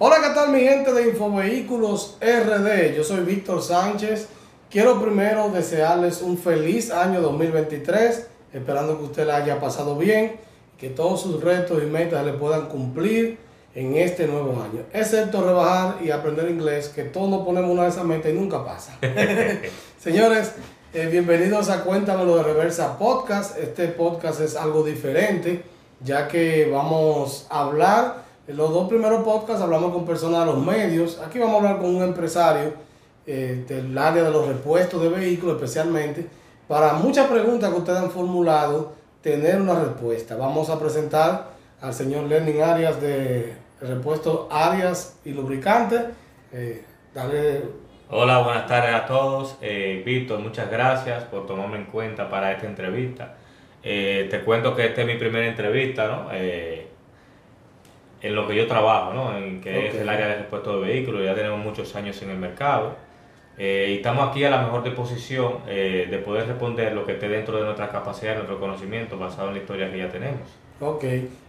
Hola, ¿qué tal mi gente de Infovehículos RD? Yo soy Víctor Sánchez. Quiero primero desearles un feliz año 2023, esperando que usted la haya pasado bien, que todos sus retos y metas le puedan cumplir en este nuevo año, excepto rebajar y aprender inglés, que todos nos ponemos una de esas metas y nunca pasa. Señores, eh, bienvenidos a Cuéntamelo de Reversa Podcast. Este podcast es algo diferente, ya que vamos a hablar, en los dos primeros podcasts hablamos con personas de los medios, aquí vamos a hablar con un empresario eh, del área de los repuestos de vehículos especialmente, para muchas preguntas que ustedes han formulado, tener una respuesta. Vamos a presentar al señor Lenin Arias de Repuestos Arias y Lubricantes. Eh, dale Hola, buenas tardes a todos. Eh, Víctor, muchas gracias por tomarme en cuenta para esta entrevista. Eh, te cuento que esta es mi primera entrevista, ¿no? En lo que yo trabajo, ¿no? En que es el área de repuesto de vehículos. Ya tenemos muchos años en el mercado. Eh, y estamos aquí a la mejor disposición eh, de poder responder lo que esté dentro de nuestra capacidad, nuestro conocimiento, basado en la historia que ya tenemos. Ok,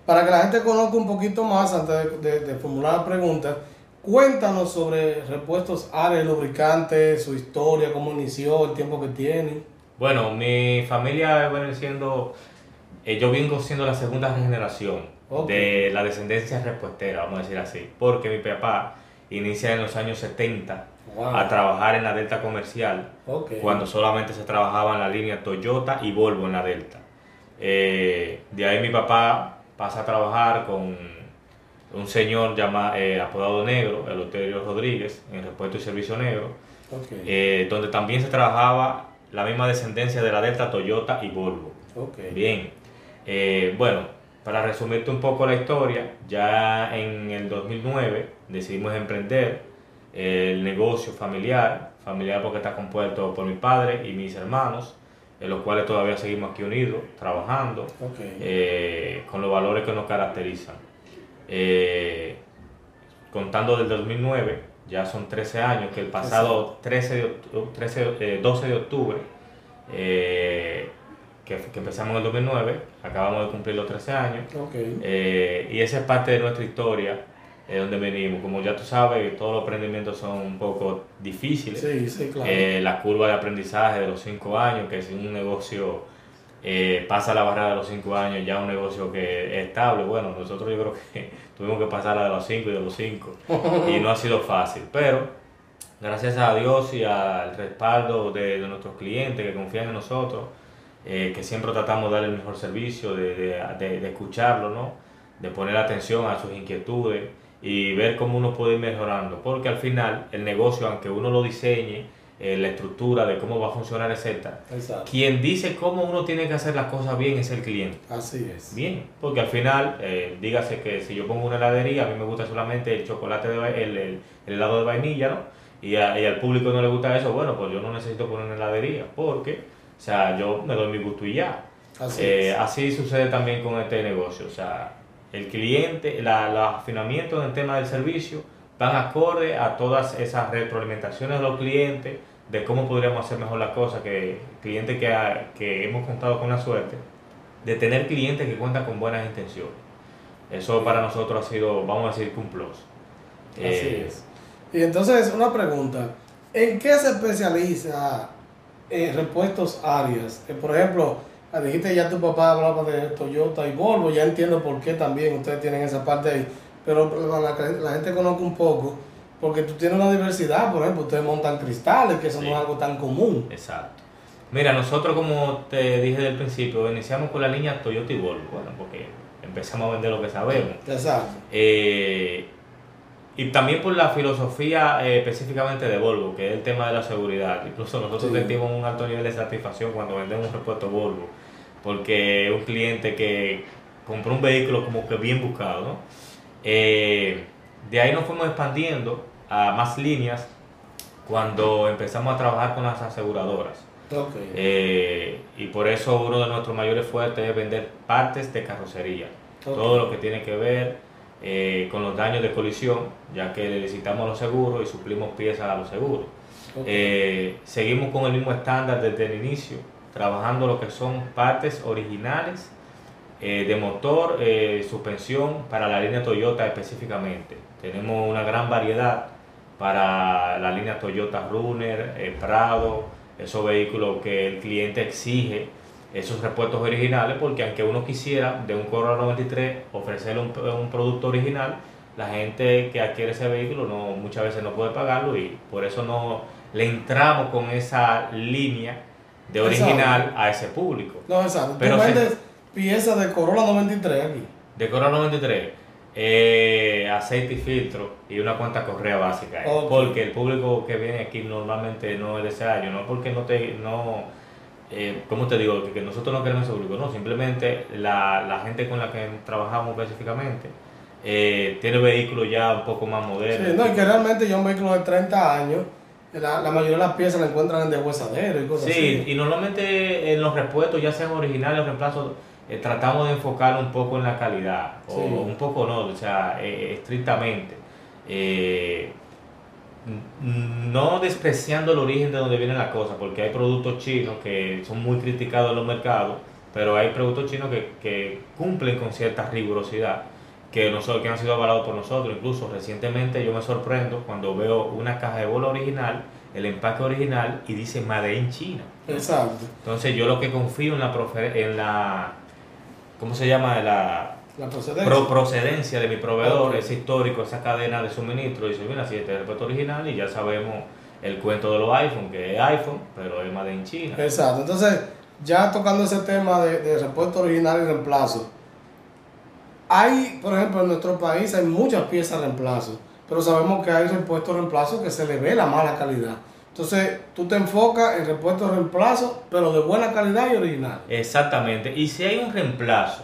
para que la gente conozca un poquito más antes de, de- de formular la pregunta, cuéntanos sobre repuestos Arias y Lubricantes, su historia, cómo inició, el tiempo que tiene. Bueno, mi familia viene siendo, eh, yo vengo siendo la segunda generación De la descendencia repuestera, vamos a decir así, porque mi papá inicia en los años 70 Wow. a trabajar en la Delta Comercial, cuando solamente se trabajaba en la línea Toyota y Volvo en la Delta. Eh, de ahí mi papá pasa a trabajar con un señor llama, eh, apodado Negro, Eleuterio Rodríguez, en repuesto y servicio negro, eh, donde también se trabajaba la misma descendencia de la Delta, Toyota y Volvo. Bien, bueno, para resumirte un poco la historia, ya en el 2009 decidimos emprender el negocio familiar, familiar porque está compuesto por mi padre y mis hermanos, en los cuales todavía seguimos aquí unidos, trabajando eh, con los valores que nos caracterizan. Eh, contando del 2009, ya son 13 años, que el pasado 13 de octu- 13, eh, 12 de octubre, eh, que, que empezamos en el 2009, acabamos de cumplir los 13 años, eh, y esa es parte de nuestra historia, de donde venimos. Como ya tú sabes, todos los emprendimientos son un poco difíciles. Sí, sí, claro. Eh, la curva de aprendizaje de los 5 años, que si un negocio eh, pasa la barrera de los 5 años, ya un negocio que es estable. Bueno, nosotros yo creo que tuvimos que pasar la de los 5 y de los 5 y no ha sido fácil, pero gracias a Dios y al respaldo de, de nuestros clientes que confían en nosotros, eh, que siempre tratamos de dar el mejor servicio, de, de, de, de escucharlo, ¿no? de poner atención a sus inquietudes y ver cómo uno puede ir mejorando, porque al final el negocio, aunque uno lo diseñe, eh, la estructura de cómo va a funcionar, etcétera, Exacto. quien dice cómo uno tiene que hacer las cosas bien es el cliente. Así es. Bien, porque al final, eh, dígase que si yo pongo una heladería, a mí me gusta solamente el chocolate, de, el, el- el helado de vainilla, ¿no? Y, a- y al público no le gusta eso, bueno, pues yo no necesito poner una heladería, porque, o sea, yo me doy mi gusto y ya. Así Eh, así sucede también con este negocio, o sea, el cliente, la, los afinamientos en el tema del servicio van acorde a todas esas retroalimentaciones de los clientes, de cómo podríamos hacer mejor las cosas, que clientes que, ha- que hemos contado con la suerte, de tener clientes que cuentan con buenas intenciones. Eso para nosotros ha sido, vamos a decir, un plus. Así Eh, es. Y entonces, una pregunta. ¿En qué se especializa eh, Repuestos Arias? Eh, por ejemplo, ah, dijiste ya tu papá hablaba de Toyota y Volvo, ya entiendo por qué también ustedes tienen esa parte ahí. Pero la gente conozca un poco, porque tú tienes una diversidad, por ejemplo, ustedes montan cristales, que eso Sí. no es algo tan común. Exacto. Mira, nosotros como te dije del principio, iniciamos con la línea Toyota y Volvo, bueno, porque empezamos a vender lo que sabemos. Exacto. Eh, y también por la filosofía eh, específicamente de Volvo, que es el tema de la seguridad. Incluso nosotros Sí. sentimos un alto nivel de satisfacción cuando vendemos un repuesto Volvo, porque un cliente que compró un vehículo como que bien buscado, ¿no? Eh, de ahí nos fuimos expandiendo a más líneas cuando empezamos a trabajar con las aseguradoras. Ok. Eh, y por eso uno de nuestros mayores fuertes es vender partes de carrocería. Ok. Todo lo que tiene que ver eh, con los daños de colisión, ya que le licitamos los seguros y suplimos piezas a los seguros. Eh, seguimos con el mismo estándar desde el inicio, trabajando lo que son partes originales eh, de motor, suspensión para la línea Toyota específicamente. Tenemos una gran variedad para la línea Toyota Runner, Prado, esos vehículos que el cliente exige esos repuestos originales porque aunque uno quisiera de un Corolla 93 ofrecerle un, un producto original, la gente que adquiere ese vehículo no muchas veces no puede pagarlo y por eso no le entramos con esa línea de original Exacto. a ese público. No, exacto. Pero Tú se- vendes piezas de Corolla 93 aquí. De Corolla 93, eh, aceite y filtro y una cuanta correa básica. Porque el público que viene aquí normalmente no es de ese año, no porque no te... No, eh, ¿Cómo te digo? Que, nosotros no queremos ese público, no, simplemente la, la gente con la que trabajamos específicamente eh, tiene vehículos ya un poco más modernos. Sí, no, y que realmente ya un vehículo de 30 años, la, la mayoría de las piezas la encuentran en deshuesadero y cosas Sí, así. y normalmente en los repuestos, ya sean originales o reemplazos, eh, tratamos de enfocar un poco en la calidad, o Sí. un poco no, o sea, eh, estrictamente. No despreciando el origen de donde viene la cosa, porque hay productos chinos que son muy criticados en los mercados, pero hay productos chinos que, que cumplen con cierta rigurosidad que, nosotros, que han sido avalados por nosotros. Incluso recientemente yo me sorprendo cuando veo una caja de bola original, el empaque original y dice Made in China. Exacto. Entonces yo lo que confío en la, profe- en la ¿cómo se llama? La La procedencia. pro- procedencia de mi proveedor, Ok. es histórico, esa cadena de suministro. Dice, mira, si este es el repuesto original y ya sabemos el cuento de los iPhone, que es iPhone, pero es Made in China. Exacto. Entonces, ya tocando ese tema de, de repuesto original y reemplazo, hay, por ejemplo, en nuestro país hay muchas piezas reemplazo, pero sabemos que hay repuestos reemplazo que se le ve la mala calidad. Entonces, tú te enfocas en repuestos reemplazo, pero de buena calidad y original. Exactamente. Y si hay un reemplazo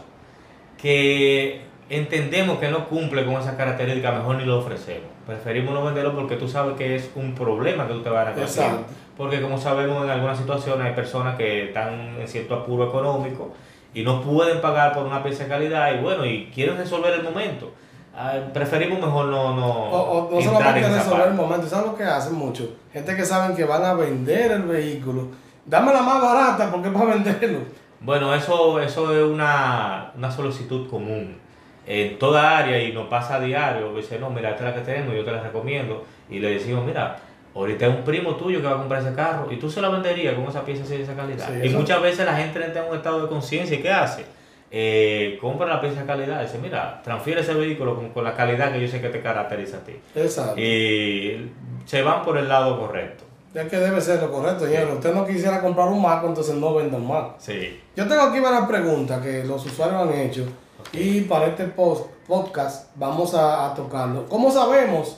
que entendemos que no cumple con esa característica, mejor ni lo ofrecemos. Preferimos no venderlo porque tú sabes que es un problema que tú te vas a encontrar. Porque como sabemos en algunas situaciones hay personas que están en cierto apuro económico y no pueden pagar por una pieza de calidad y bueno, y quieren resolver el momento. Ah, preferimos mejor no, no, O, o no solamente resolver el momento, ¿sabes lo que hacen mucho? Gente que saben que van a vender el vehículo. Dame la más barata porque es para venderlo. Bueno, eso, eso es una, una solicitud común en toda área y nos pasa a diario. Dice, no, mira, esta es la que tenemos, yo te la recomiendo. Y le decimos, mira, ahorita es un primo tuyo que va a comprar ese carro y tú se la venderías con esa pieza así de esa calidad. Sí, y eso- muchas veces la gente entra en un estado de conciencia y ¿qué hace? Eh, compra la pieza de calidad. Dice, mira, transfiere ese vehículo con, con la calidad que yo sé que te caracteriza a ti. Exacto. Y se van por el lado correcto. Es que debe ser lo correcto, señor. Usted no quisiera comprar un Mac, entonces no vendan Mac. Sí. Yo tengo aquí varias preguntas que los usuarios han hecho y para este post- podcast vamos a, a tocarlo. ¿Cómo sabemos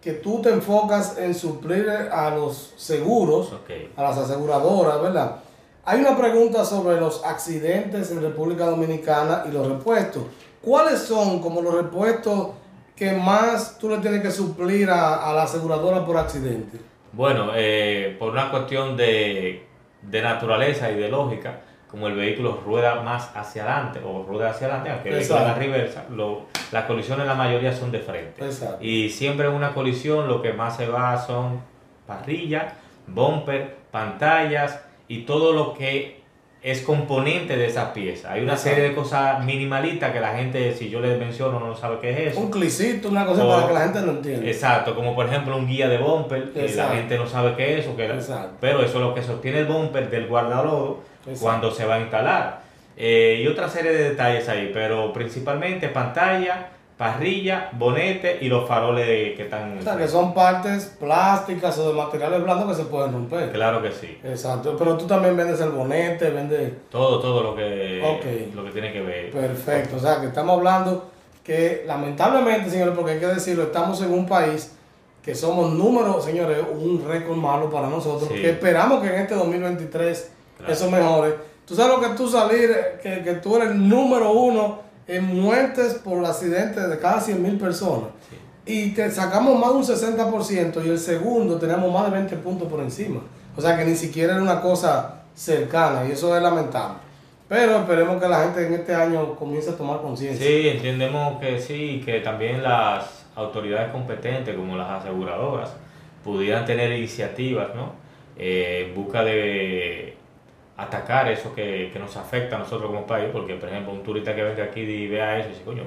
que tú te enfocas en suplir a los seguros, a las aseguradoras, verdad? Hay una pregunta sobre los accidentes en República Dominicana y los repuestos. ¿Cuáles son como los repuestos que más tú le tienes que suplir a, a la aseguradora por accidente? Bueno, eh, por una cuestión de, de naturaleza y de lógica, como el vehículo rueda más hacia adelante o rueda hacia adelante, aunque en la Exacto. reversa, lo- las colisiones la mayoría son de frente. Exacto. Y siempre en una colisión lo que más se va son parrillas, bumper, pantallas y todo lo que es componente de esa pieza. Hay una Exacto. serie de cosas minimalistas que la gente, si yo les menciono, no sabe qué es eso. Un clicito, una cosa O- para que la gente lo entienda. Exacto, como por ejemplo un guía de bumper, que la gente no sabe qué es, o que Exacto. pero eso es lo que sostiene el bumper del guardalodo cuando se va a instalar. Eh, y otra serie de detalles ahí, pero principalmente pantalla, parrilla, bonete y los faroles que están... O sea, que son partes plásticas o de materiales blandos que se pueden romper. Claro que sí. Exacto, pero tú también vendes el bonete, vendes... Todo, todo lo que, Ok. lo que tiene que ver. Perfecto, o sea, que estamos hablando que lamentablemente, señores, porque hay que decirlo, estamos en un país que somos números, señores, un récord malo para nosotros, Sí. que esperamos que en este 2023 Claro. eso mejore. Tú sabes lo que tú salir, que, que tú eres el número uno en muertes por accidentes de cada 100 mil personas. Sí. Y te sacamos más de un 60% y el segundo tenemos más de 20 puntos por encima. O sea que ni siquiera era una cosa cercana y eso es lamentable. Pero esperemos que la gente en este año comience a tomar conciencia. Sí, entendemos que sí, que también las autoridades competentes, como las aseguradoras, pudieran tener iniciativas, ¿no? Eh, en busca de atacar eso que, que, nos afecta a nosotros como país, porque por ejemplo un turista que venga aquí y vea eso y dice, coño,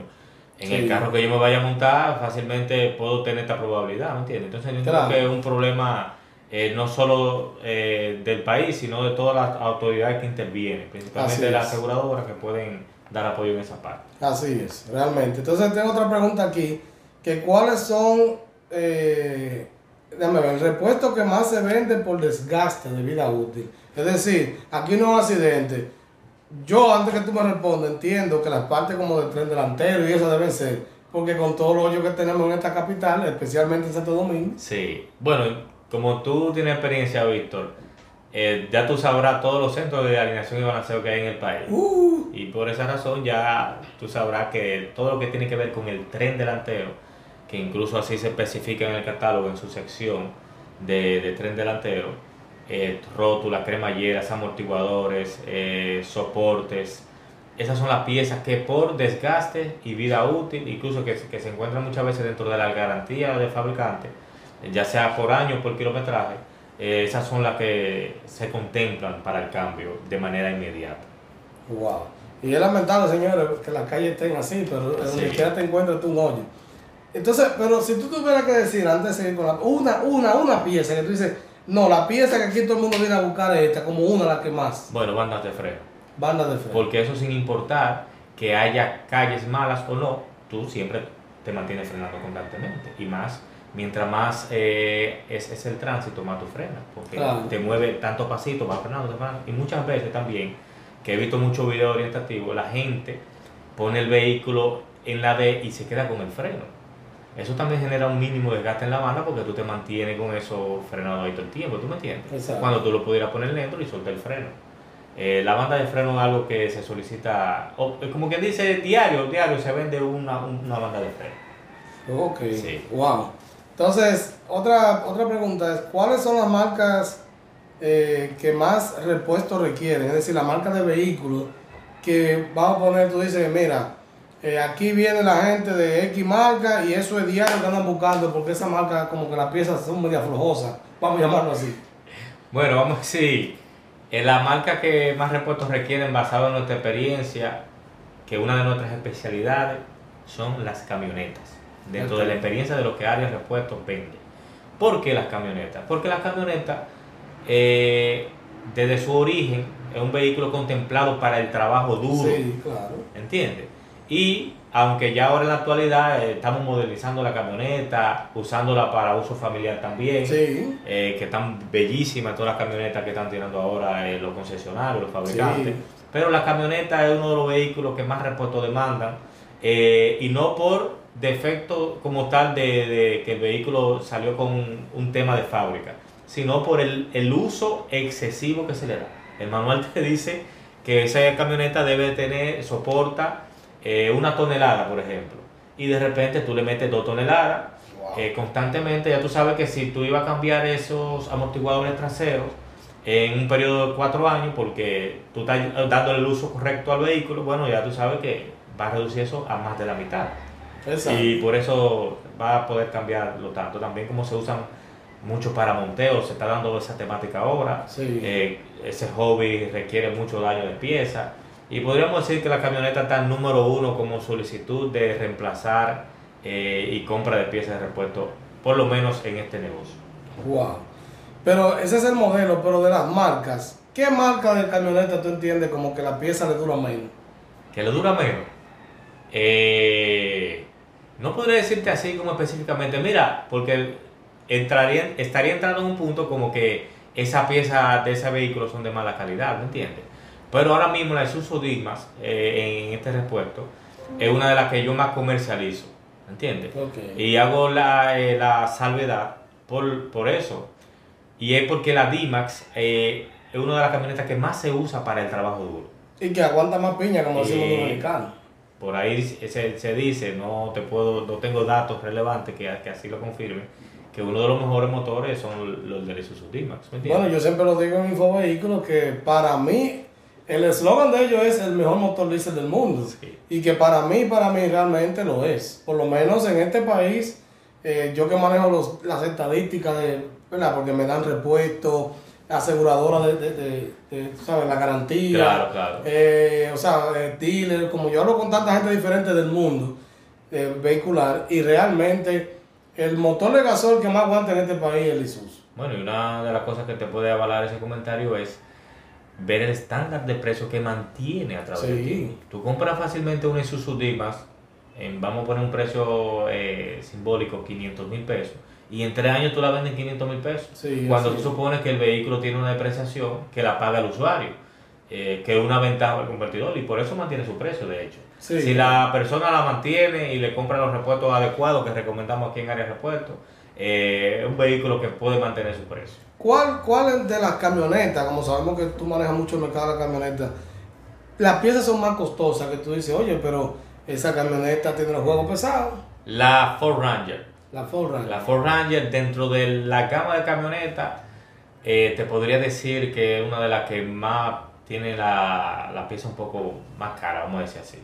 en el carro que yo me vaya a montar fácilmente puedo tener esta probabilidad, ¿me entiendes? Entonces yo creo que es un problema eh, no solo eh, del país, sino de todas las autoridades que intervienen, principalmente de las aseguradoras que pueden dar apoyo en esa parte. Así es, realmente. Entonces tengo otra pregunta aquí, que cuáles son, eh, déjame ver, el repuesto que más se vende por desgaste de vida útil. Es decir, aquí no hay accidente. Yo, antes que tú me respondas, entiendo que las partes como del tren delantero y eso deben ser, porque con todo lo hoyos que tenemos en esta capital, especialmente en Santo Domingo. Sí, bueno, como tú tienes experiencia, Víctor, eh, ya tú sabrás todos los centros de alineación y balanceo que hay en el país. Uh. Y por esa razón ya tú sabrás que todo lo que tiene que ver con el tren delantero, que incluso así se especifica en el catálogo, en su sección de, tren delantero, eh, rótulas, cremalleras, amortiguadores, eh, soportes, esas son las piezas que por desgaste y vida útil, incluso que, que se encuentran muchas veces dentro de la garantía del fabricante, ya sea por año o por kilometraje, eh, esas son las que se contemplan para el cambio de manera inmediata. Wow. Y es lamentable, señores, que las calles estén así, pero donde quiera te encuentras tú un hoyo. Entonces, pero si tú tuvieras que decir, antes de seguir con la, una, una, una pieza que tú dices, no, la pieza que aquí todo el mundo viene a buscar es esta, como una la que más. Bueno, bandas de freno. Bandas de freno. Porque eso sin importar que haya calles malas o no, tú siempre te mantienes frenando constantemente. Y más mientras más eh, es, el tránsito, más tú frenas, porque te mueve tanto pasito, va frenando, frenando. Y muchas veces también, que he visto muchos videos orientativos, la gente pone el vehículo en la D y se queda con el freno. Eso también genera un mínimo desgaste en la banda porque tú te mantienes con eso frenado ahí todo el tiempo, ¿tú me entiendes? Cuando tú lo pudieras poner dentro y soltar el freno. Eh, la banda de freno es algo que se solicita, como quien dice, diario, diario se vende una, una banda de freno. Ok, sí. wow. Entonces, otra, otra pregunta es, ¿cuáles son las marcas eh, que más repuestos requieren? Es decir, la marca de vehículos que vamos a poner, tú dices, mira, eh, aquí viene la gente de X marca y eso es diario que andan buscando porque esa marca como que las piezas son muy aflojosas, vamos a llamarlo así. Bueno, vamos a decir, la marca que más repuestos requieren basado en nuestra experiencia, que una de nuestras especialidades son las camionetas dentro de la experiencia de lo que Arias Repuestos vende. ¿Por qué las camionetas? Porque las camionetas, eh, desde su origen, es un vehículo contemplado para el trabajo duro. Sí, claro. ¿Entiendes? Y aunque ya ahora en la actualidad eh, estamos modernizando la camioneta, usándola para uso familiar también, sí. Eh, que están bellísimas todas las camionetas que están tirando ahora los concesionarios, los fabricantes. Pero la camioneta es uno de los vehículos que más repuestos demandan. y no por defecto como tal de, que el vehículo salió con un, tema de fábrica, sino por el, uso excesivo que se le da. El manual te dice que esa camioneta debe tener, soporta eh, una tonelada, por ejemplo, y de repente tú le metes dos toneladas eh, constantemente, ya tú sabes que si tú ibas a cambiar esos amortiguadores traseros en un periodo de cuatro años, porque tú estás dándole el uso correcto al vehículo, bueno, ya tú sabes que va a reducir eso a más de la mitad. Y por eso va a poder cambiarlo tanto. También como se usan mucho para monteo, se está dando esa temática ahora. Eh, ese hobby requiere mucho daño de piezas. Y podríamos decir que la camioneta está número uno como solicitud de reemplazar eh, y compra de piezas de repuesto, por lo menos en este negocio. Wow. Pero ese es el modelo, pero de las marcas. ¿Qué marca de camioneta tú entiendes como que la pieza le dura menos? ¿Que le dura menos? Eh, no podría decirte así como específicamente, mira, porque entraría, estaría entrando en un punto como que esa pieza de ese vehículo son de mala calidad, ¿me entiendes? Pero ahora mismo la Isuzu Digmas, eh, en este repuesto, es una de las que yo más comercializo, ¿me entiendes? Y hago la, eh, la salvedad por, por, eso. Y es porque la D-Max eh, es una de las camionetas que más se usa para el trabajo duro. Y que aguanta más piña, como decimos los americanos por ahí se, se, dice, no te puedo, no tengo datos relevantes que, que así lo confirmen, que uno de los mejores motores son los de Isuzu D-Max. Bueno, yo siempre lo digo en Infovehículos que para mí el eslogan de ellos es el mejor motor diésel del mundo. Y que para mí, para mí realmente lo es. Por lo menos en este país, eh, yo que manejo los, las estadísticas de, ¿verdad? Porque me dan repuestos, aseguradoras de, de, de, de, tú ¿sabes? La garantía. Claro, claro. eh, o sea, eh, dealer, como yo hablo con tanta gente diferente del mundo eh, vehicular y realmente el motor de gasol que más aguanta en este país es el Isuzu. Bueno, y una de las cosas que te puede avalar ese comentario es ver el estándar de precio que mantiene a través de Sí. ti. Tú compras fácilmente un Isuzu D-Max, vamos a poner un precio eh, simbólico, 500 mil pesos, y en tres años tú la vendes en 500 mil pesos. Sí, cuando tú es. supones que el vehículo tiene una depreciación que la paga el usuario, eh, que es una ventaja del convertidor, y por eso mantiene su precio, de hecho. Sí. Si la persona la mantiene y le compra los repuestos adecuados que recomendamos aquí en área de repuestos, eh, es un vehículo que puede mantener su precio. ¿Cuál, ¿Cuál de las camionetas, como sabemos que tú manejas mucho el mercado de la camioneta, las piezas son más costosas que tú dices, oye, pero esa camioneta tiene los juegos pesados? La Ford Ranger. La Ford Ranger. La Ford Ranger dentro de la gama de camionetas, eh, te podría decir que es una de las que más tiene la, la pieza un poco más cara, vamos a decir así.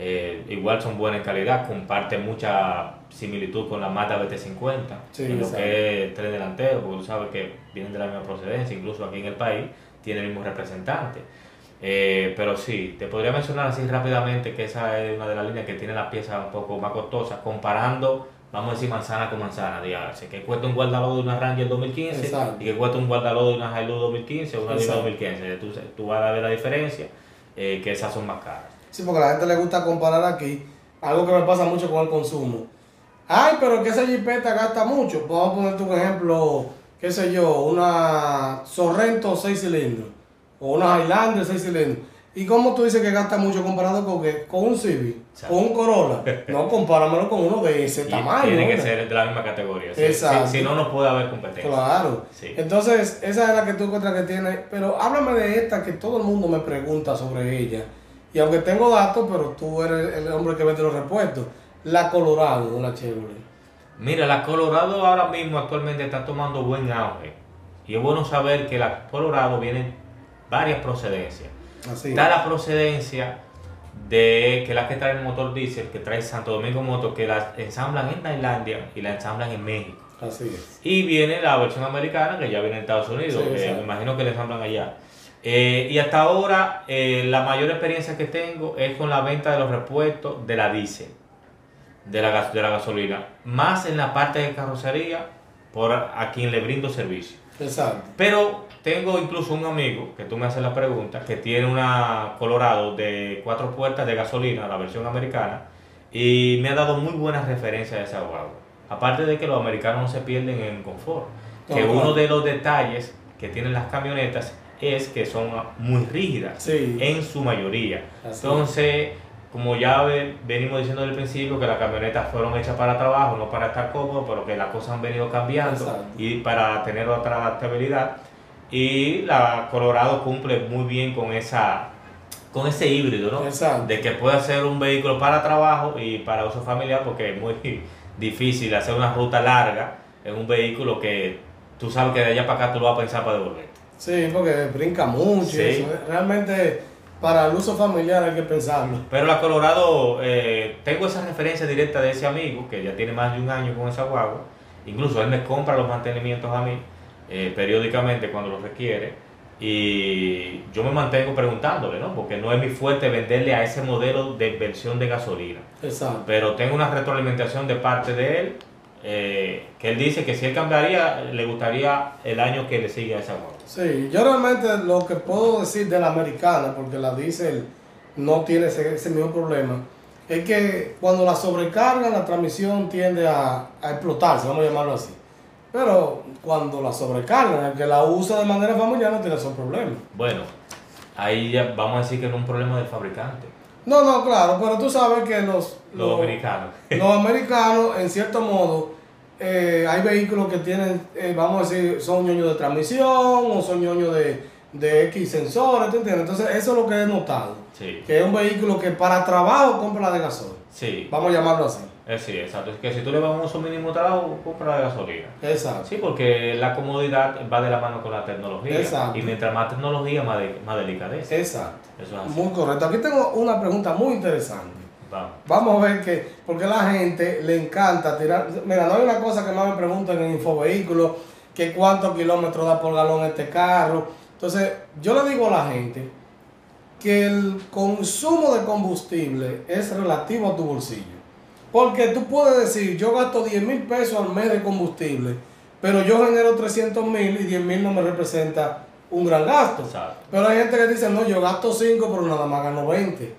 Eh, igual son buenas en calidad, comparte mucha similitud con la Mazda BT50, Sí, en lo que es tren delantero, porque tú sabes que vienen de la misma procedencia, incluso aquí en el país tiene el mismo representante. Eh, pero sí, te podría mencionar así rápidamente que esa es una de las líneas que tiene las piezas un poco más costosas, comparando, vamos a decir, manzana con manzana, dígase, que cuesta un guardalodo de una Ranger 2015 Exacto. y que cuesta un guardalodo de una Hilux 2015 o una Lima Exacto. 2015. Tú, tú vas a ver la diferencia, eh, que esas son más caras. Sí, porque a la gente le gusta comparar aquí, algo que me pasa mucho con el consumo. Ay, pero que esa jipeta gasta mucho. Vamos a ponerte un ejemplo, qué sé yo, una Sorrento 6 cilindros o una Highlander 6 cilindros. ¿Y cómo tú dices que gasta mucho comparado con qué? Con un Civic, con un Corolla. No, compáramelo con uno de ese tamaño. tiene que ser de la misma categoría. sí. Exacto. Si, si no, no puede haber competencia. Claro. Sí. Entonces, esa es la que tú encuentras que tiene. Pero háblame de esta que todo el mundo me pregunta sobre ella. Y aunque tengo datos, pero tú eres el hombre que vende los repuestos. La Colorado, una Chevrolet. Mira, la Colorado ahora mismo actualmente está tomando buen auge. Y es bueno saber que la Colorado viene varias procedencias. Así. Está la procedencia de que la que trae el motor diésel, que trae Santo Domingo Motor, que la ensamblan en Tailandia y la ensamblan en México. Así es. Y viene la versión americana, que ya viene en Estados Unidos, Sí, que exacto. me imagino que la ensamblan allá. Eh, y hasta ahora, eh, la mayor experiencia que tengo es con la venta de los repuestos de la diésel, de la, gas- de la gasolina, más en la parte de carrocería, por a, quien le brindo servicio. Exacto. Pero tengo incluso un amigo, que tú me haces la pregunta, que tiene una Colorado de cuatro puertas de gasolina, la versión americana, y me ha dado muy buenas referencias de esa guagua. Aparte de que los americanos no se pierden en confort, que No, uno de los detalles que tienen las camionetas es que son muy rígidas, Sí. en su mayoría. Así Entonces, como ya ve- venimos diciendo desde el principio, que las camionetas fueron hechas para trabajo, no para estar cómodos, pero que las cosas han venido cambiando Exacto. y para tener otra adaptabilidad. Y la Colorado cumple muy bien con esa con ese híbrido, ¿no? Exacto. De que puede ser un vehículo para trabajo y para uso familiar, porque es muy difícil hacer una ruta larga en un vehículo que tú sabes que de allá para acá tú lo vas a pensar para devolver. Sí, porque brinca mucho. y Sí. eso. Realmente, para el uso familiar hay que pensarlo. Pero la Colorado, eh, tengo esa referencia directa de ese amigo que ya tiene más de un año con esa guagua. Incluso él me compra los mantenimientos a mí eh, periódicamente cuando los requiere. Y yo me mantengo preguntándole, ¿no? Porque no es mi fuerte venderle a ese modelo de versión de gasolina. Exacto. Pero tengo una retroalimentación de parte de él eh, que él dice que si él cambiaría, le gustaría el año que le sigue a esa guagua. Sí, yo realmente lo que puedo decir de la americana, porque la diésel no tiene ese, ese mismo problema, es que cuando la sobrecargan la transmisión tiende a, a explotarse, vamos a llamarlo así. Pero cuando la sobrecargan, el que la usa de manera familiar no tiene esos problemas. Bueno, ahí ya vamos a decir que no es un problema del fabricante, No, no, claro, pero tú sabes que los, los dominicanos. los americanos, en cierto modo, eh, hay vehículos que tienen, eh, vamos a decir, son ñoños de transmisión o son ñoños de, de X sensores, ¿tú entiendes? Entonces, eso es lo que he notado. Sí, Que es un vehículo que para trabajo compra la de gasolina. sí. Vamos a llamarlo así. Eh, sí, exacto. Es que si tú le vas a un uso mínimo de trabajo, compra la gasolina. Exacto. Sí, porque la comodidad va de la mano con la tecnología. Exacto. Y mientras más tecnología, más, de- más delicadeza. Exacto. Eso es así. Muy correcto. Aquí tengo una pregunta muy interesante. Vamos. Vamos a ver que, porque la gente le encanta tirar. Mira, no hay una cosa que más me preguntan en Infovehículos, que cuántos kilómetros da por galón este carro. Entonces, yo le digo a la gente que el consumo de combustible es relativo a tu bolsillo. Porque tú puedes decir, yo gasto 10 mil pesos al mes de combustible, pero yo genero 300 mil y 10 mil no me representa un gran gasto. Exacto. Pero hay gente que dice, no, yo gasto 5, pero nada más gano 20.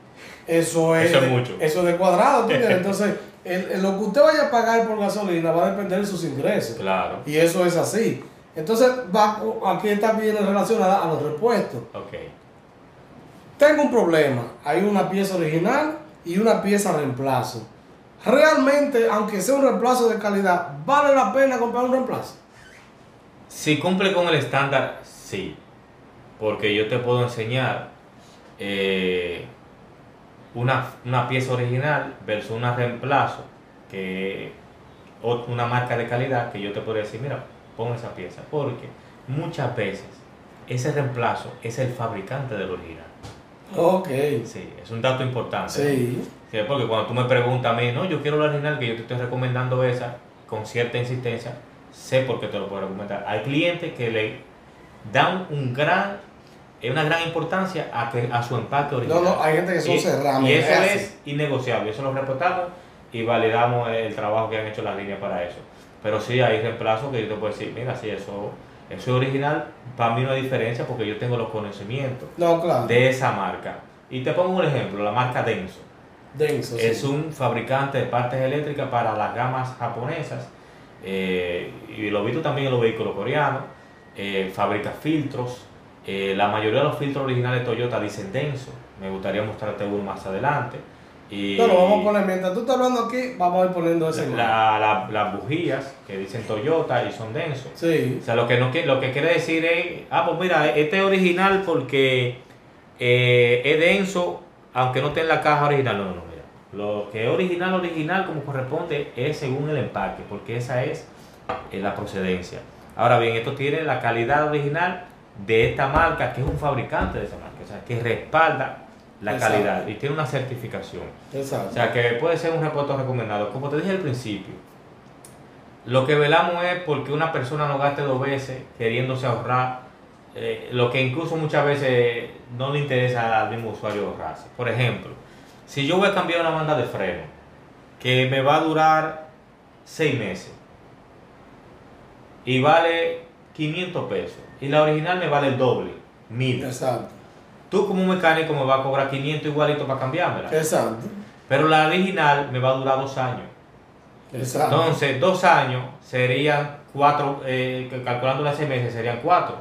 Eso es, Eso es mucho. Eso es de cuadrado. ¿tú? Entonces, el- el- lo que usted vaya a pagar por gasolina va a depender de sus ingresos. Claro. Y eso es así. Entonces, va, aquí está bien relacionada a los repuestos. Ok. Tengo un problema. Hay una pieza original y una pieza reemplazo. Realmente, aunque sea un reemplazo de calidad, ¿vale la pena comprar un reemplazo? Si cumple con el estándar, sí. Porque yo te puedo enseñar eh, una, una pieza original versus una reemplazo, que una marca de calidad que yo te podría decir, mira, pon esa pieza. Porque muchas veces ese reemplazo es el fabricante del original. Ok. Sí, es un dato importante. Sí. Sí, porque cuando tú me preguntas a mí, no, yo quiero la original, que yo te estoy recomendando esa, con cierta insistencia, sé por qué te lo puedo recomendar. Hay clientes que le dan un gran, eh, una gran importancia a, que, a su empaque No, original. no, hay gente que son cerrados. y eso es innegociable, eso lo respetamos y validamos el trabajo que han hecho las líneas para eso. Pero sí hay reemplazos que yo te puedo decir, mira, sí, eso, eso es original, para mí no hay diferencia porque yo tengo los conocimientos No, claro. de esa marca. Y te pongo un ejemplo, la marca Denso. Denso. sí. Es un fabricante de partes eléctricas para las gamas japonesas eh, y lo he visto también en los vehículos coreanos. eh, fabrica filtros. Eh, la mayoría de los filtros originales de Toyota dicen denso. Me gustaría mostrarte uno más adelante. Y No, lo vamos a poner. Mientras tú estás hablando aquí, vamos a ir poniendo ese. la- la- las bujías que dicen Toyota y son densos. Sí. O sea, lo que, no, lo que quiere decir es, ah, pues mira, este es original porque eh, es denso, aunque no esté en la caja original. No, no, no, mira. Lo que es original, original, como corresponde, es según el empaque, porque esa es eh, la procedencia. Ahora bien, esto tiene la calidad original de esta marca, que es un fabricante de esa marca, o sea, que respalda la Exacto. calidad y tiene una certificación. O Exacto. sea, que puede ser un repuesto recomendado. Como te dije al principio, lo que velamos es porque una persona no gaste dos veces queriéndose ahorrar, eh, lo que incluso muchas veces no le interesa al mismo usuario ahorrarse. Por ejemplo, si yo voy a cambiar una banda de freno que me va a durar seis meses y vale 500 pesos y la original me vale el doble, 1000. Exacto. Tú como mecánico me vas a cobrar 500 igualito para cambiármela. Exacto. Pero la original me va a durar dos años. Exacto. Entonces, dos años serían cuatro, eh, calculando las seis meses serían cuatro.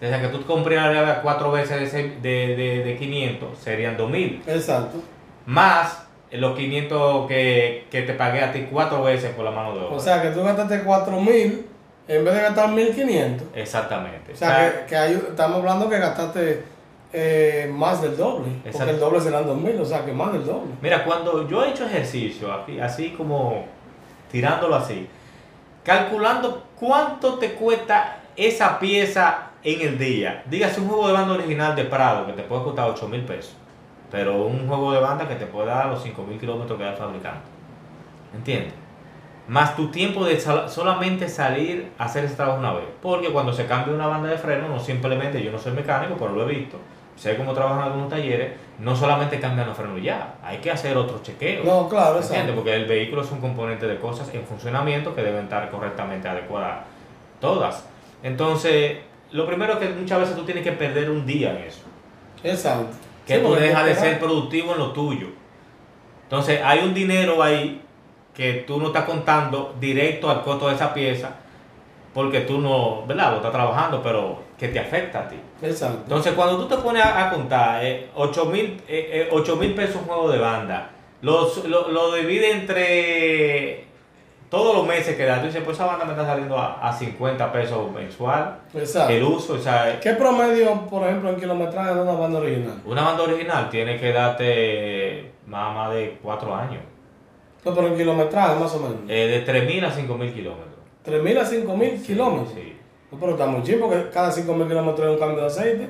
Sea, que tú comprarías cuatro veces de, de, de, de 500 serían 2000. Exacto. Más los 500 que, que te pagué a ti cuatro veces por la mano de obra. O sea que tú gastaste 4000 en vez de gastar 1500. Exactamente. O sea que, que hay- estamos hablando que gastaste eh, más del doble. Porque el doble serán 2000, o sea que más del doble. Mira, cuando yo he hecho ejercicio, así, así como tirándolo así, calculando cuánto te cuesta esa pieza en el día. Dígase un juego de banda original de Prado que te puede costar 8 mil pesos, pero un juego de banda que te puede dar los 5 mil kilómetros que da el fabricante. ¿Entiendes? Más tu tiempo de sal- solamente salir a hacer ese trabajo una vez. Porque cuando se cambia una banda de freno, no simplemente, yo no soy mecánico, pero lo he visto, sé cómo trabajan algunos talleres, no solamente cambian los frenos ya, hay que hacer otros chequeos. No, claro, exacto. Porque el vehículo es un componente de cosas en funcionamiento que deben estar correctamente adecuadas todas. Entonces, lo primero es que muchas veces tú tienes que perder un día en eso. Exacto. Que Sí, tú dejas de ser productivo en lo tuyo. Entonces, hay un dinero ahí que tú no estás contando directo al costo de esa pieza porque tú no, ¿verdad? Lo estás trabajando, pero que te afecta a ti. Exacto. Entonces, cuando tú te pones a, a contar eh, 8 mil eh, eh, ocho mil pesos un juego de banda, los- lo, lo divide entre todos los meses que da, tú dices, pues esa banda me está saliendo a, a 50 pesos mensual, Exacto. el uso, o sea, ¿Qué promedio, por ejemplo, en kilometraje de una banda original? una banda original tiene que darte más, más de 4 años, No, pero en kilometraje más o menos. eh, de 3.000 a 5.000 kilómetros. 3.000 a 5.000 kilómetros. Sí. No, pero está muy chido porque cada 5.000 kilómetros es un cambio de aceite.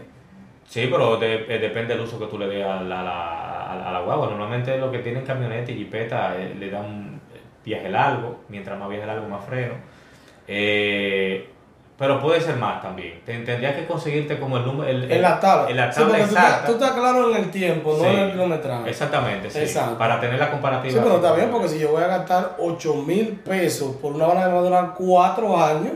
Sí, pero de- eh, depende del uso que tú le des a la, a la, a la guagua. Normalmente lo que tienen camioneta y jipeta eh, le dan un viaje largo, mientras más viaje largo más freno. Eh, Pero puede ser más también. Te- Tendrías que conseguirte como el número. El, En la tabla. En la tabla tú estás, exacta. tú estás claro en el tiempo, no en el kilometraje. Exactamente, sí. Exacto. Para tener la comparativa. Sí, pero está bien, porque si yo voy a gastar 8 mil pesos por una banda que va a durar 4 años,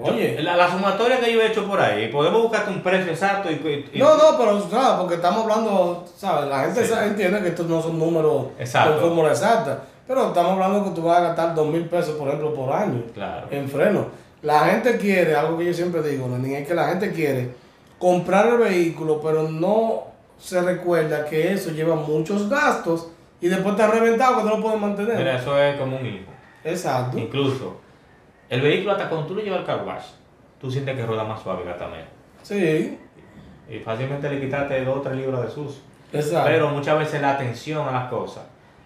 oye. La, la sumatoria que yo he hecho por ahí, podemos buscarte un precio exacto y. y- y- No, no, pero nada, porque estamos hablando, ¿sabes? La gente sabe- entiende que estos no son números Exacto. con fórmula exacta. Pero estamos hablando que tú vas a gastar 2 mil pesos, por ejemplo, por año Claro. en freno. La gente quiere, algo que yo siempre digo, Lenín, es que la gente quiere comprar el vehículo, pero no se recuerda que eso lleva muchos gastos y después te ha reventado que no lo puedes mantener. Mira, eso es como un hijo. Exacto. Incluso, el vehículo, hasta cuando tú lo llevas al car wash, tú sientes que rueda más suave menos. Sí, Y fácilmente le quitaste 2 o 3 libras de sucio. exacto. Pero muchas veces la atención a las cosas,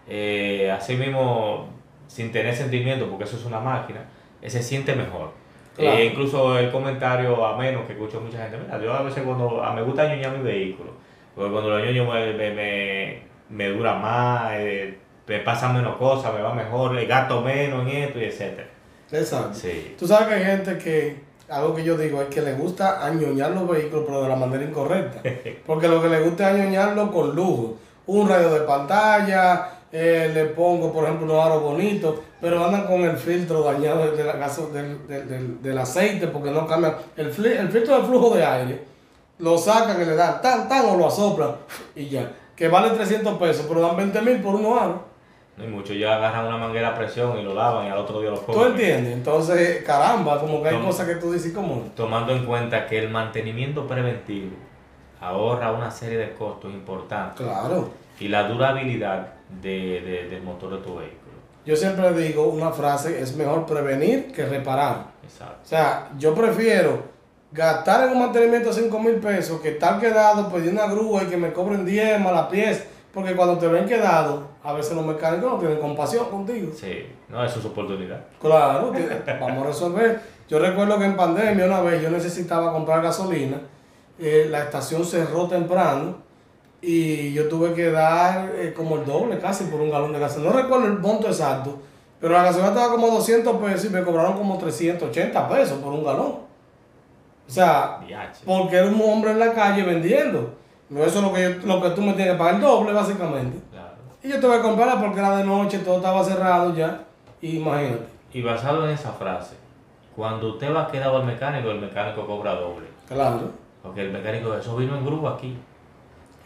eh, así mismo, sin tener sentimiento, porque eso es una máquina, eh, se siente mejor. Claro. Eh, incluso el comentario ameno que escucho mucha gente, mira, yo a veces cuando a, me gusta ñoñar mi vehículo, porque cuando lo ñoño me, me, me, me dura más, eh, me pasan menos cosas, me va mejor, le gasto menos en esto y etcétera. Exacto. Sí. Tú sabes que hay gente que, algo que yo digo, es que le gusta añoñar los vehículos, pero de la manera incorrecta. Porque lo que le gusta es añoñarlo con lujo. Un radio de pantalla, eh, le pongo, por ejemplo, unos aros bonitos, pero andan con el filtro dañado del, del, gaso- del, del- del- del aceite porque no cambian. El, el filtro de flujo de aire lo sacan y le dan tan, tan o lo asoplan y ya. Que vale 300 pesos, pero dan 20 mil por unos aros. No hay mucho, ya agarran una manguera a presión y lo lavan y al otro día lo ¿Tú comen. entiendes? Entonces, caramba, como que hay Toma. cosas que tú dices como... Tomando en cuenta que el mantenimiento preventivo ahorra una serie de costos importantes Claro. y la durabilidad de, de- del motor de tu vehículo. Yo siempre digo una frase, es mejor prevenir que reparar. Exacto. O sea, yo prefiero gastar en un mantenimiento 5 mil pesos que estar quedado, pedir una grúa y que me cobren 10 más la pieza. Porque cuando te ven quedado, a veces los mecánicos no tienen compasión contigo. Sí, no, eso es oportunidad. Claro, vamos a resolver. Yo recuerdo que en pandemia una vez yo necesitaba comprar gasolina, eh, la estación cerró temprano y yo tuve que dar eh, como el doble casi por un galón de gasolina. No recuerdo el monto exacto, pero la gasolina estaba como 200 pesos y me cobraron como 380 pesos por un galón. O sea, porque era un hombre en la calle vendiendo. No eso es lo que, yo- lo que tú me tienes que pagar el doble básicamente. Claro. Y yo tuve que comprarla porque era de noche, todo estaba cerrado ya. Y imagínate. Y basado en esa frase, cuando usted va quedado al mecánico, el mecánico cobra doble. Claro. Porque el mecánico, eso vino en grupo aquí.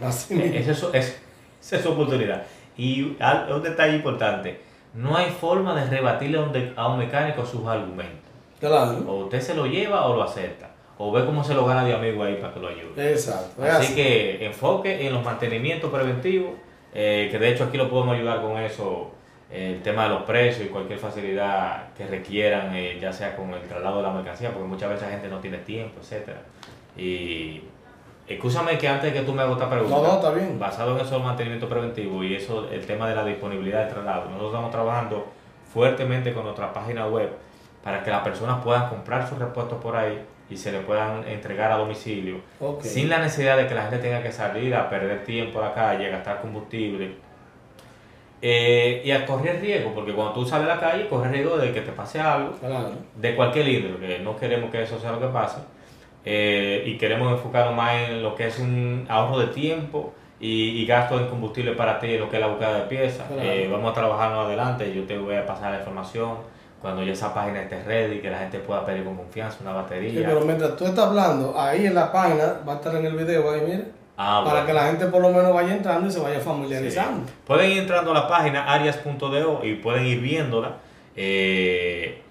Así mismo. Esa es, es, esa es su oportunidad. Y un detalle importante, no hay forma de rebatirle a un, de- a un mecánico sus argumentos. Claro. O usted se lo lleva o lo acepta. O ve cómo se lo gana de amigo ahí para que lo ayude. Exacto. es Así así. que enfoque en los mantenimientos preventivos, eh, que de hecho aquí lo podemos ayudar con eso, eh, el tema de los precios y cualquier facilidad que requieran, eh, ya sea con el traslado de la mercancía, porque muchas veces la gente no tiene tiempo, etcétera. Y escúchame que antes de que tú me hagas esta pregunta, No, no, está bien. basado en eso del mantenimiento preventivo y eso, el tema de la disponibilidad de traslado, nosotros estamos trabajando fuertemente con nuestra página web para que las personas puedan comprar sus repuestos por ahí y se le puedan entregar a domicilio sin la necesidad de que la gente tenga que salir a perder tiempo a la calle, a gastar combustible eh, y a correr riesgo, porque cuando tú sales a la calle corres riesgo de que te pase algo Claro. de cualquier índole, que no queremos que eso sea lo que pase, eh, y queremos enfocarnos más en lo que es un ahorro de tiempo y, y gasto en combustible para ti, lo que es la búsqueda de piezas. Claro. Eh, vamos a trabajar más adelante, yo te voy a pasar la información cuando ya esa página esté ready, que la gente pueda pedir con confianza una batería. Sí, pero mientras tú estás hablando, ahí en la página, va a estar en el video ahí, mire, Ah, para bueno. que la gente por lo menos vaya entrando y se vaya familiarizando. Sí. Pueden ir entrando a la página arias.do y pueden ir viéndola. Eh,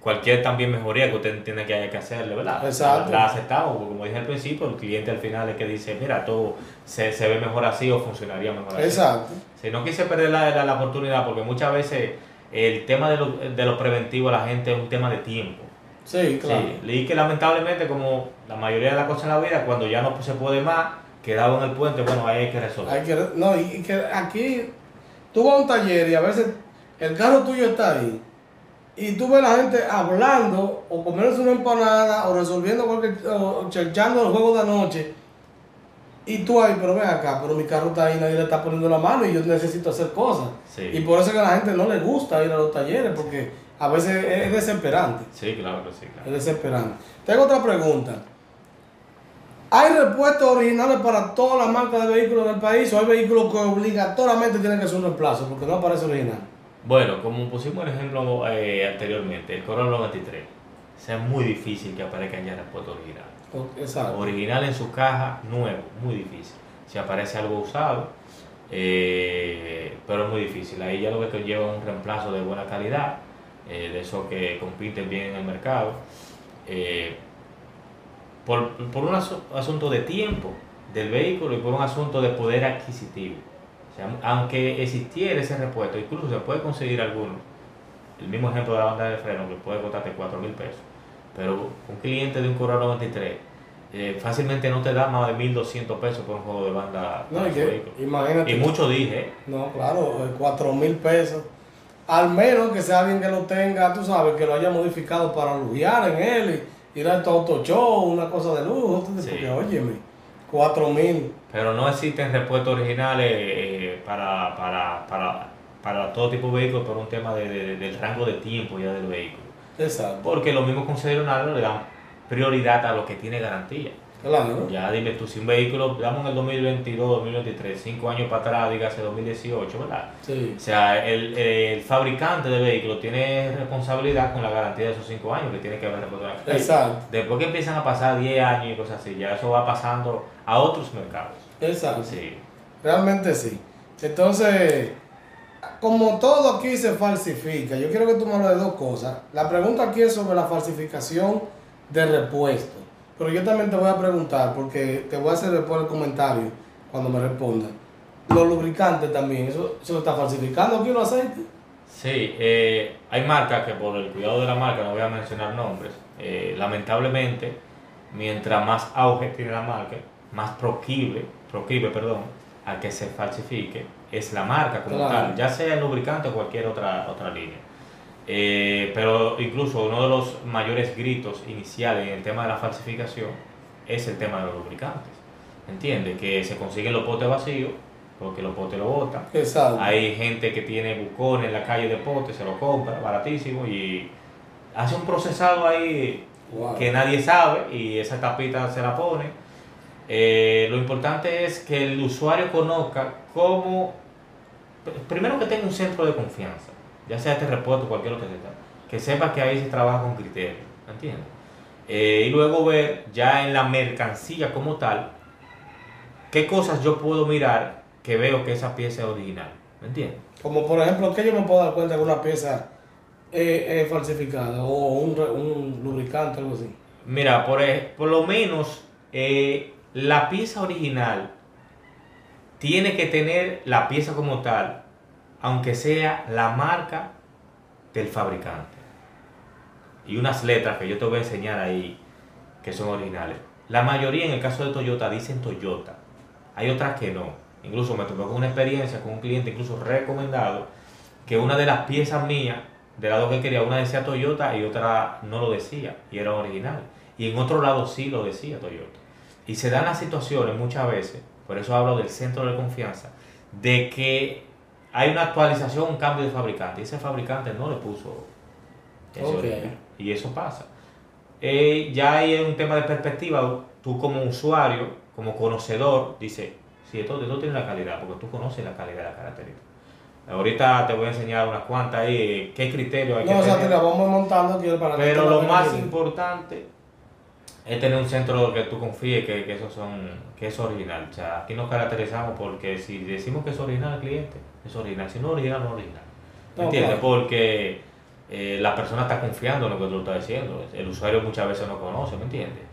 cualquier también mejoría que usted tiene que haya que hacerle, ¿verdad? Exacto. La, la aceptamos, porque como dije al principio, el cliente al final es que dice, mira, todo se, se ve mejor así o funcionaría mejor así. Exacto. Si no quise perder la, la, la oportunidad, porque muchas veces el tema de lo, de lo preventivo a la gente es un tema de tiempo. Sí, claro. Sí, leí que lamentablemente, como la mayoría de las cosas en la vida, cuando ya no se puede más, quedado en el puente, bueno, ahí hay que resolver. Hay que, no, y, y que aquí tú vas a un taller y a veces el carro tuyo está ahí y tú ves a la gente hablando o comiéndose una empanada o resolviendo cualquier, o cherchando el juego de anoche Y tú ahí, pero ven acá, pero mi carro está ahí, nadie le está poniendo la mano y yo necesito hacer cosas. Sí. Y por eso es que a la gente no le gusta ir a los talleres, porque a veces es desesperante. Sí, claro que sí, claro. Es desesperante. Tengo otra pregunta. ¿Hay repuestos originales para todas las marcas de vehículos del país o hay vehículos que obligatoriamente tienen que ser un reemplazo porque no aparece original? Bueno, como pusimos el ejemplo eh, anteriormente, el Corolla 93, o sea, es muy difícil que aparezca ya repuesto original. Exacto. Original en su caja, nuevo, muy difícil. Si aparece algo usado, eh, pero es muy difícil. Ahí ya lo que conlleva un reemplazo de buena calidad, eh, de esos que compiten bien en el mercado. eh, por, por un asu- asunto de tiempo del vehículo y por un asunto de poder adquisitivo. Sea, aunque existiera ese repuesto, incluso se puede conseguir alguno. El mismo ejemplo de la banda de freno que puede costarte 4 mil pesos. Pero un cliente de un Corolla 93 eh, fácilmente no te da más de 1.200 pesos por un juego de banda No, y que, imagínate. Y mucho dije, ¿eh? No, claro, eh, cuatro mil pesos. Al menos que sea alguien que lo tenga, tú sabes, que lo haya modificado para lujear en él y ir a tu auto show, una cosa de lujo. dices, Sí. Porque, óyeme, cuatro mil. pero no existen repuestos originales eh, para, para, para, para todo tipo de vehículos por un tema de- de- del rango de tiempo ya del vehículo. Exacto. Porque los mismos concesionarios le dan prioridad a lo que tiene garantía. Claro. Ya dime tú, si un vehículo, damos en el 2022, 2023, 5 años para atrás, dígase 2018, ¿verdad? Sí. O sea, el, el fabricante de vehículos tiene responsabilidad con la garantía de esos 5 años que tiene que haber calle. Exacto. Después que empiezan a pasar 10 años y cosas así, ya eso va pasando a otros mercados. Exacto. Sí. Realmente sí. Entonces, como todo aquí se falsifica, yo quiero que tú me hables de dos cosas. La pregunta aquí es sobre la falsificación de repuestos. Pero yo también te voy a preguntar, porque te voy a hacer después el comentario cuando me respondan. Los lubricantes también, ¿eso se lo está falsificando aquí los aceites? Sí, eh, hay marcas que por el cuidado de la marca, no voy a mencionar nombres, eh, lamentablemente, mientras más auge tiene la marca, más proclive, proclive perdón, a que se falsifique, es la marca como Claro. tal, ya sea el lubricante o cualquier otra, otra línea. Eh, pero incluso uno de los mayores gritos iniciales en el tema de la falsificación es el tema de los lubricantes. ¿Entiendes? Que se consiguen los potes vacíos, porque los potes lo botan. Exacto. Hay gente que tiene bucones en la calle de potes, se lo compra baratísimo y hace un procesado ahí Wow. que nadie sabe y esa tapita se la pone. Eh, lo importante es que el usuario conozca cómo, pr- primero que tenga un centro de confianza, ya sea este repuesto o cualquier otro que sea, que sepa que ahí se trabaja con criterio, ¿entiendes? Eh, y luego ver ya en la mercancía como tal, qué cosas yo puedo mirar que veo que esa pieza es original, ¿me entiendes? Como por ejemplo, que yo me puedo dar cuenta que una pieza es falsificada o un, un lubricante, algo así. Mira, por, por lo menos eh, la pieza original tiene que tener la pieza como tal, aunque sea la marca del fabricante. Y unas letras que yo te voy a enseñar ahí que son originales. La mayoría en el caso de Toyota dicen Toyota. Hay otras que no. Incluso me tocó con una experiencia con un cliente incluso recomendado que una de las piezas mías de lado que quería, una decía Toyota y otra no lo decía y era original. Y en otro lado sí lo decía Toyota. Y se dan las situaciones muchas veces, por eso hablo del centro de confianza, de que hay una actualización, un cambio de fabricante y ese fabricante no le puso ese Ok. original. Y eso pasa. Eh, ya hay un tema de perspectiva, tú como usuario, como conocedor, dices, si esto, esto tiene la calidad, porque tú conoces la calidad de la característica. Ahorita te voy a enseñar unas cuantas ahí, qué criterio hay No, que o sea, te tener. la vamos montando aquí para que Pero lo más importante es tener un centro que tú confíes que, que eso son que es original. O sea, aquí nos caracterizamos porque si decimos que es original al cliente, es original. Si no es original, no es original. ¿Me No, entiendes? claro. Porque eh, la persona está confiando en lo que tú estás diciendo. El usuario muchas veces no conoce, ¿me entiendes?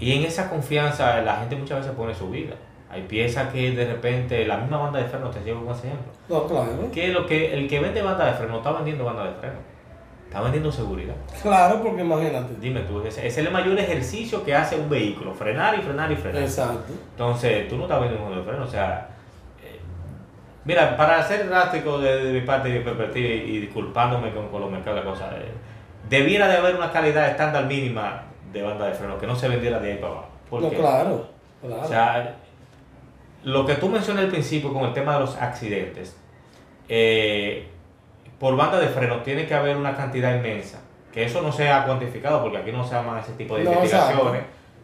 Y en esa confianza la gente muchas veces pone su vida. Hay piezas que de repente la misma banda de freno, te llevo con ese ejemplo. No, claro. Que lo que el que vende banda de freno no está vendiendo banda de freno, está vendiendo seguridad. Claro, porque imagínate. Dime tú, ese, es el mayor ejercicio que hace un vehículo, frenar y frenar y frenar. Exacto. Entonces, tú no estás vendiendo un de freno, o sea, eh, mira, para ser drástico de, de mi parte y de mi perspectiva y, y disculpándome con, con los mercados de cosas, eh, debiera de haber una calidad estándar mínima de banda de freno, que no se vendiera de ahí para abajo. Claro. Claro. O sea, lo que tú mencionas al principio con el tema de los accidentes, eh, por banda de freno tiene que haber una cantidad inmensa, que eso no se ha cuantificado porque aquí no se llaman ese tipo de No, investigaciones,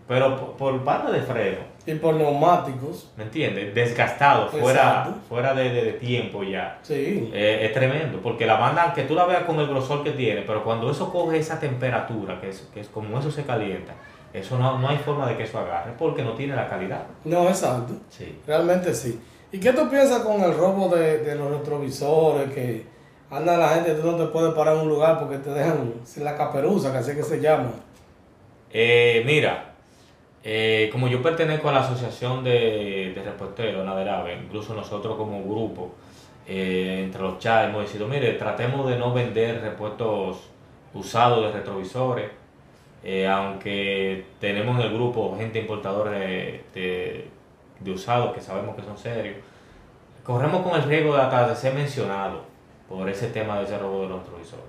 pero por, por banda de freno, Y por neumáticos. ¿me entiendes? Desgastado, fuera, fuera de, de- de tiempo ya. Sí. Eh, es tremendo, porque la banda, aunque tú la veas con el grosor que tiene, pero cuando eso coge esa temperatura, que es, que es como eso se calienta, eso no, no hay forma de que eso agarre, porque no tiene la calidad. No, exacto. Sí. Realmente sí. ¿Y qué tú piensas con el robo de, de los retrovisores? Que anda la gente, tú no te puedes parar en un lugar porque te dejan sin la caperuza, que así que se llama. Eh, mira, eh, como yo pertenezco a la asociación de, de reporteros Naderave, incluso nosotros como grupo, eh, entre los chats hemos decidido, mire, tratemos de no vender repuestos usados de retrovisores, eh, aunque tenemos en el grupo gente importadora de, de, usados que sabemos que son serios, corremos con el riesgo de hasta de ser mencionado por ese tema de ese robo de los retrovisores.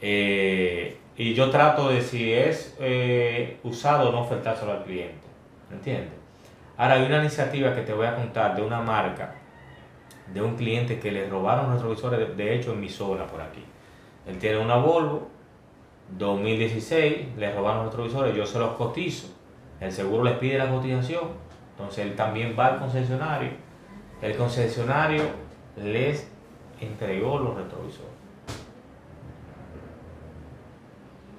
Eh, y yo trato de si es eh, usado no ofertárselo al cliente, ¿me entiendes? Ahora hay una iniciativa que te voy a contar de una marca, de un cliente que le robaron retrovisores, de hecho en mi zona por aquí. Él tiene una Volvo 2016, le robaron los retrovisores, yo se los cotizo, el seguro les pide la cotización, entonces él también va al concesionario, el concesionario les entregó los retrovisores.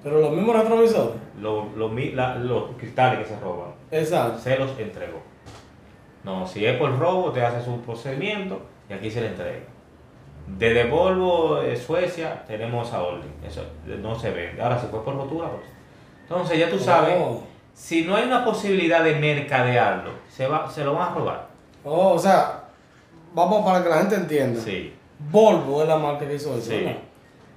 Pero los mismos retrovisores. Los, los la- los cristales que se roban, Exacto. se los entregó. No, si es por robo, te hace su procedimiento y aquí se le entrega. Desde Volvo, eh, Suecia, tenemos esa orden. Eso no se vende. Ahora, si fue por rotura, pues. Entonces, ya tú sabes, Oh. si no hay una posibilidad de mercadearlo, se, va, se lo van a robar. Oh, o sea, vamos para que la gente entienda. Sí, Volvo es la marca que hizo eso. Sí. ¿verdad?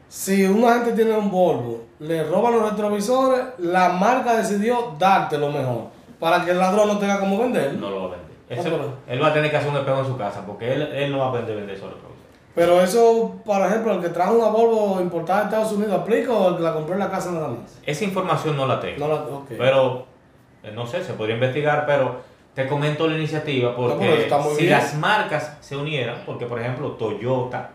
Si una gente tiene un Volvo, le roban los retrovisores, la marca decidió darte lo mejor. Para que el ladrón no tenga cómo vender. no lo va a vender. Él va a tener que hacer un espejo en su casa porque él, él no va a vender, vender esos retrovisores. Pero eso, por ejemplo, el que trae una Volvo importada de Estados Unidos, ¿aplica o el que la compró en la casa nada más? Esa información no la tengo. No la, ok. Pero, eh, no sé, se podría investigar, pero te comento la iniciativa porque si bien. las marcas se unieran, porque por ejemplo Toyota,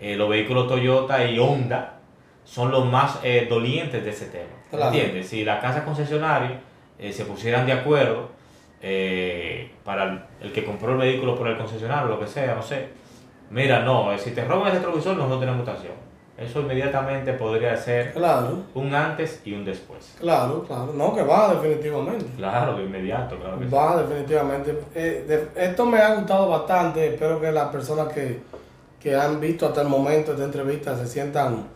eh, los vehículos Toyota y Honda son los más eh, dolientes de ese tema. Claro. ¿Entiendes? Si las casas concesionarias eh, se pusieran de acuerdo para el, el que compró el vehículo por el concesionario, lo que sea, no sé. Mira, no, si te roban el retrovisor, nosotros tenemos mutación. Eso inmediatamente podría ser Claro, un antes y un después. claro, claro. No, que va definitivamente. Claro, de inmediato, claro que sí. Va definitivamente. Eh, de- esto me ha gustado bastante. Espero que las personas que, que han visto hasta el momento esta entrevista se sientan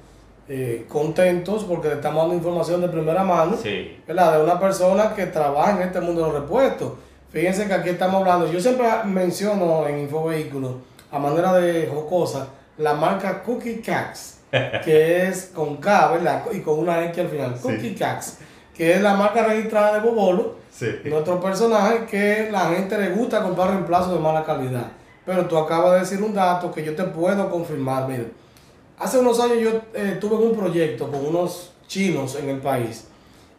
eh, contentos porque le estamos dando información de primera mano. Sí, ¿verdad? De una persona que trabaja en este mundo de los repuestos. Fíjense que aquí estamos hablando, yo siempre menciono en Infovehículos, a manera de jocosa, la marca Cookie Cats, que es con K, ¿verdad? Y con una X al final, Cookie Cats, que es la marca registrada de Bobolo, nuestro personaje que la gente le gusta comprar reemplazos de mala calidad. Pero tú acabas de decir un dato que yo te puedo confirmar, mira. Hace unos años yo eh, tuve un proyecto con unos chinos en el país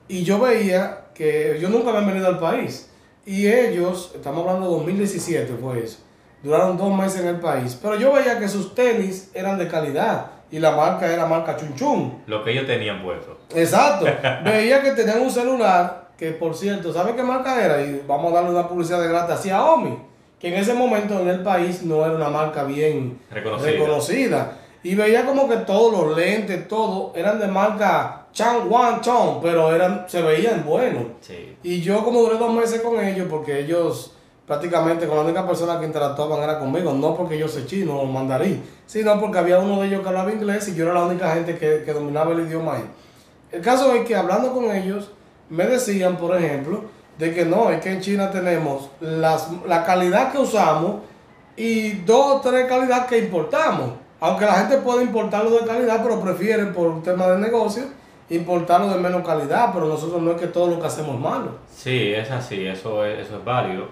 y yo veía que ellos nunca habían venido al país y ellos, estamos hablando de 2017 fue eso, duraron dos meses en el país, pero yo veía que sus tenis eran de calidad y la marca era marca Chun Chun. Lo que ellos tenían puesto. Exacto. Veía que tenían un celular que, por cierto, ¿sabe qué marca era? Y vamos a darle una publicidad de gratis a Xiaomi, que en ese momento en el país no era una marca bien Reconocida. reconocida. Y veía como que todos los lentes, todo, eran de marca Chang Wan Chong, pero eran, se veían buenos. Sí. Y yo como duré dos meses con ellos, porque ellos prácticamente con la única persona que interactuaban era conmigo, no porque yo sé chino o mandarín, sino porque había uno de ellos que hablaba inglés y yo era la única gente que, que dominaba el idioma ahí. El caso es que hablando con ellos, me decían, por ejemplo, de que no, es que en China tenemos las, la calidad que usamos y dos o tres calidades que importamos. Aunque la gente puede importarlo de calidad, pero prefiere por un tema de negocio importarlo de menos calidad, pero nosotros no es que todo lo que hacemos es malo. Sí, es así, eso es, eso es válido.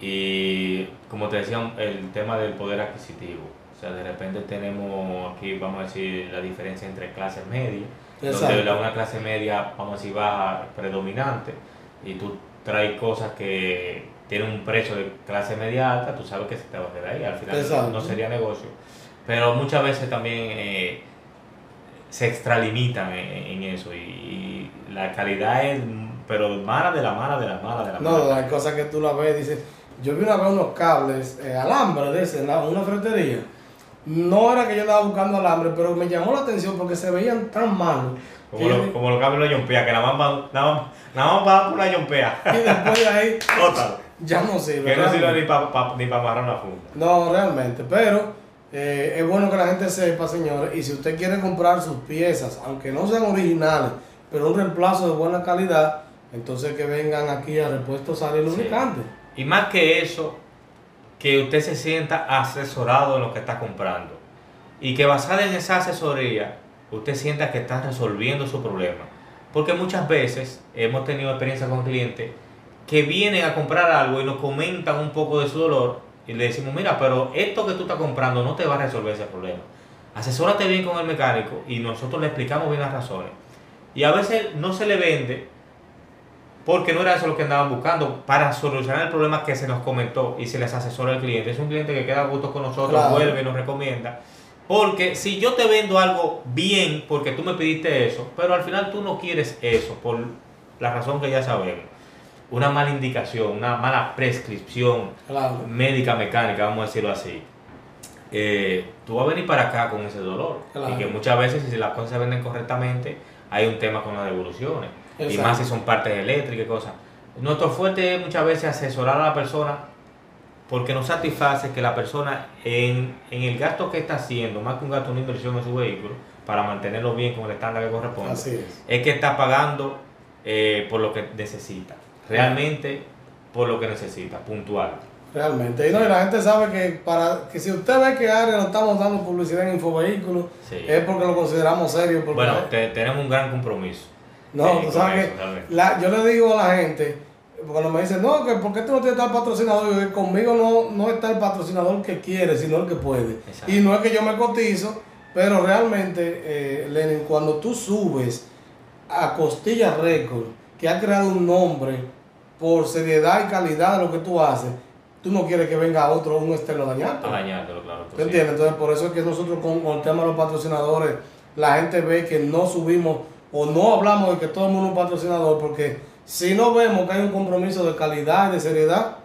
Y como te decía, el tema del poder adquisitivo. O sea, de repente tenemos aquí, vamos a decir, la diferencia entre clases medias, donde la, una clase media, vamos a decir, baja, predominante, y tú trae cosas que tienen un precio de clase media alta, tú sabes que se te va a quedar ahí, al final Exacto. no sería negocio. Pero muchas veces también eh, se extralimitan en, en eso y, y la calidad es, pero mala de la mala de la mala de la No, mala. hay cosas que tú la ves, dices, yo vi una vez unos cables, eh, alambre de ese, en la- una ferretería. No era que yo estaba buscando alambre, pero me llamó la atención porque se veían tan malos. Como, lo, como los cambios de la yompea, que nada más van, nada nada más van por una yompea. y después de ahí Total. ya no sirve. Que no sirve ni para ni pa amarrar una funda. No, realmente, pero eh, es bueno que la gente sepa, señores, y si usted quiere comprar sus piezas, aunque no sean originales, pero un reemplazo de buena calidad, entonces que vengan aquí a Repuesto Sal y Sí. Y más que eso, que usted se sienta asesorado en lo que está comprando. Y que basada en esa asesoría, usted sienta que está resolviendo su problema. Porque muchas veces hemos tenido experiencia con clientes que vienen a comprar algo y nos comentan un poco de su dolor y le decimos, mira, pero esto que tú estás comprando no te va a resolver ese problema. Asesórate bien con el mecánico y nosotros le explicamos bien las razones. Y a veces no se le vende porque no era eso lo que andaban buscando para solucionar el problema que se nos comentó y se les asesora al cliente. Es un cliente que queda a gusto con nosotros, Claro. vuelve y nos recomienda. Porque si yo te vendo algo bien porque tú me pediste eso, pero al final tú no quieres eso por la razón que ya sabemos, una mala indicación, una mala prescripción Claro. médica mecánica, vamos a decirlo así, eh, tú vas a venir para acá con ese dolor. Claro. Y que muchas veces si las cosas se venden correctamente, hay un tema con las devoluciones. Y más si son partes eléctricas y cosas. Nuestro fuerte es muchas veces asesorar a la persona porque nos satisface que la persona en, en el gasto que está haciendo, más que un gasto, una inversión en su vehículo, para mantenerlo bien con el estándar que corresponde, Así es. es que está pagando eh, por lo que necesita. Realmente por lo que necesita, puntual. Realmente. Y, no, y la gente sabe que para que si usted ve que Aria no estamos dando publicidad en Infovehículos, Sí. es porque lo consideramos serio. Porque, Bueno, te- tenemos un gran compromiso. No, tú sabes que la- yo le digo a la gente, cuando me dicen, no, que ¿por qué tú no tienes tal patrocinador? Yo digo, conmigo no, no está el patrocinador que quiere, sino el que puede. Exacto. Y no es que yo me cotizo, pero realmente, eh, Lenin, cuando tú subes a Costilla Record, que ha creado un nombre por seriedad y calidad de lo que tú haces, tú no quieres que venga otro, un externo a dañarte. A dañártelo, claro. que ¿Te entiendes? Entonces, por eso es que nosotros con, con el tema de los patrocinadores, la gente ve que no subimos o no hablamos de que todo el mundo es un patrocinador, porque si no vemos que hay un compromiso de calidad y de seriedad,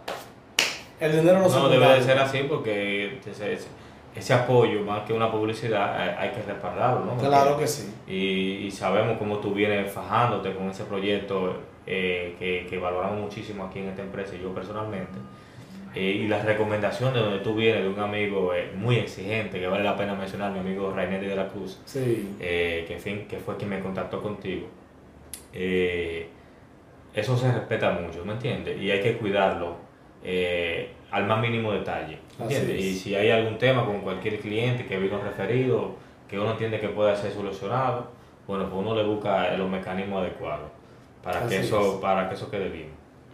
el dinero no, se No, debe de ser así porque ese, ese- ese apoyo, más que una publicidad, hay que respaldarlo, ¿no? Claro que sí. Y, y sabemos cómo tú vienes fajándote con ese proyecto eh, que, que valoramos muchísimo aquí en esta empresa y yo personalmente. Eh, y las recomendaciones de donde tú vienes de un amigo eh, muy exigente, que vale la pena mencionar, mi amigo Rainer de la Cruz, Sí. eh, que, en fin, que fue quien me contactó contigo. Eh, eso se respeta mucho, ¿me entiendes? Y hay que cuidarlo eh, al más mínimo detalle, ¿me Así ¿entiendes? es. Y si hay algún tema con cualquier cliente que vino referido, que uno entiende que pueda ser solucionado, bueno, pues uno le busca los mecanismos adecuados para que eso es. para que eso quede bien.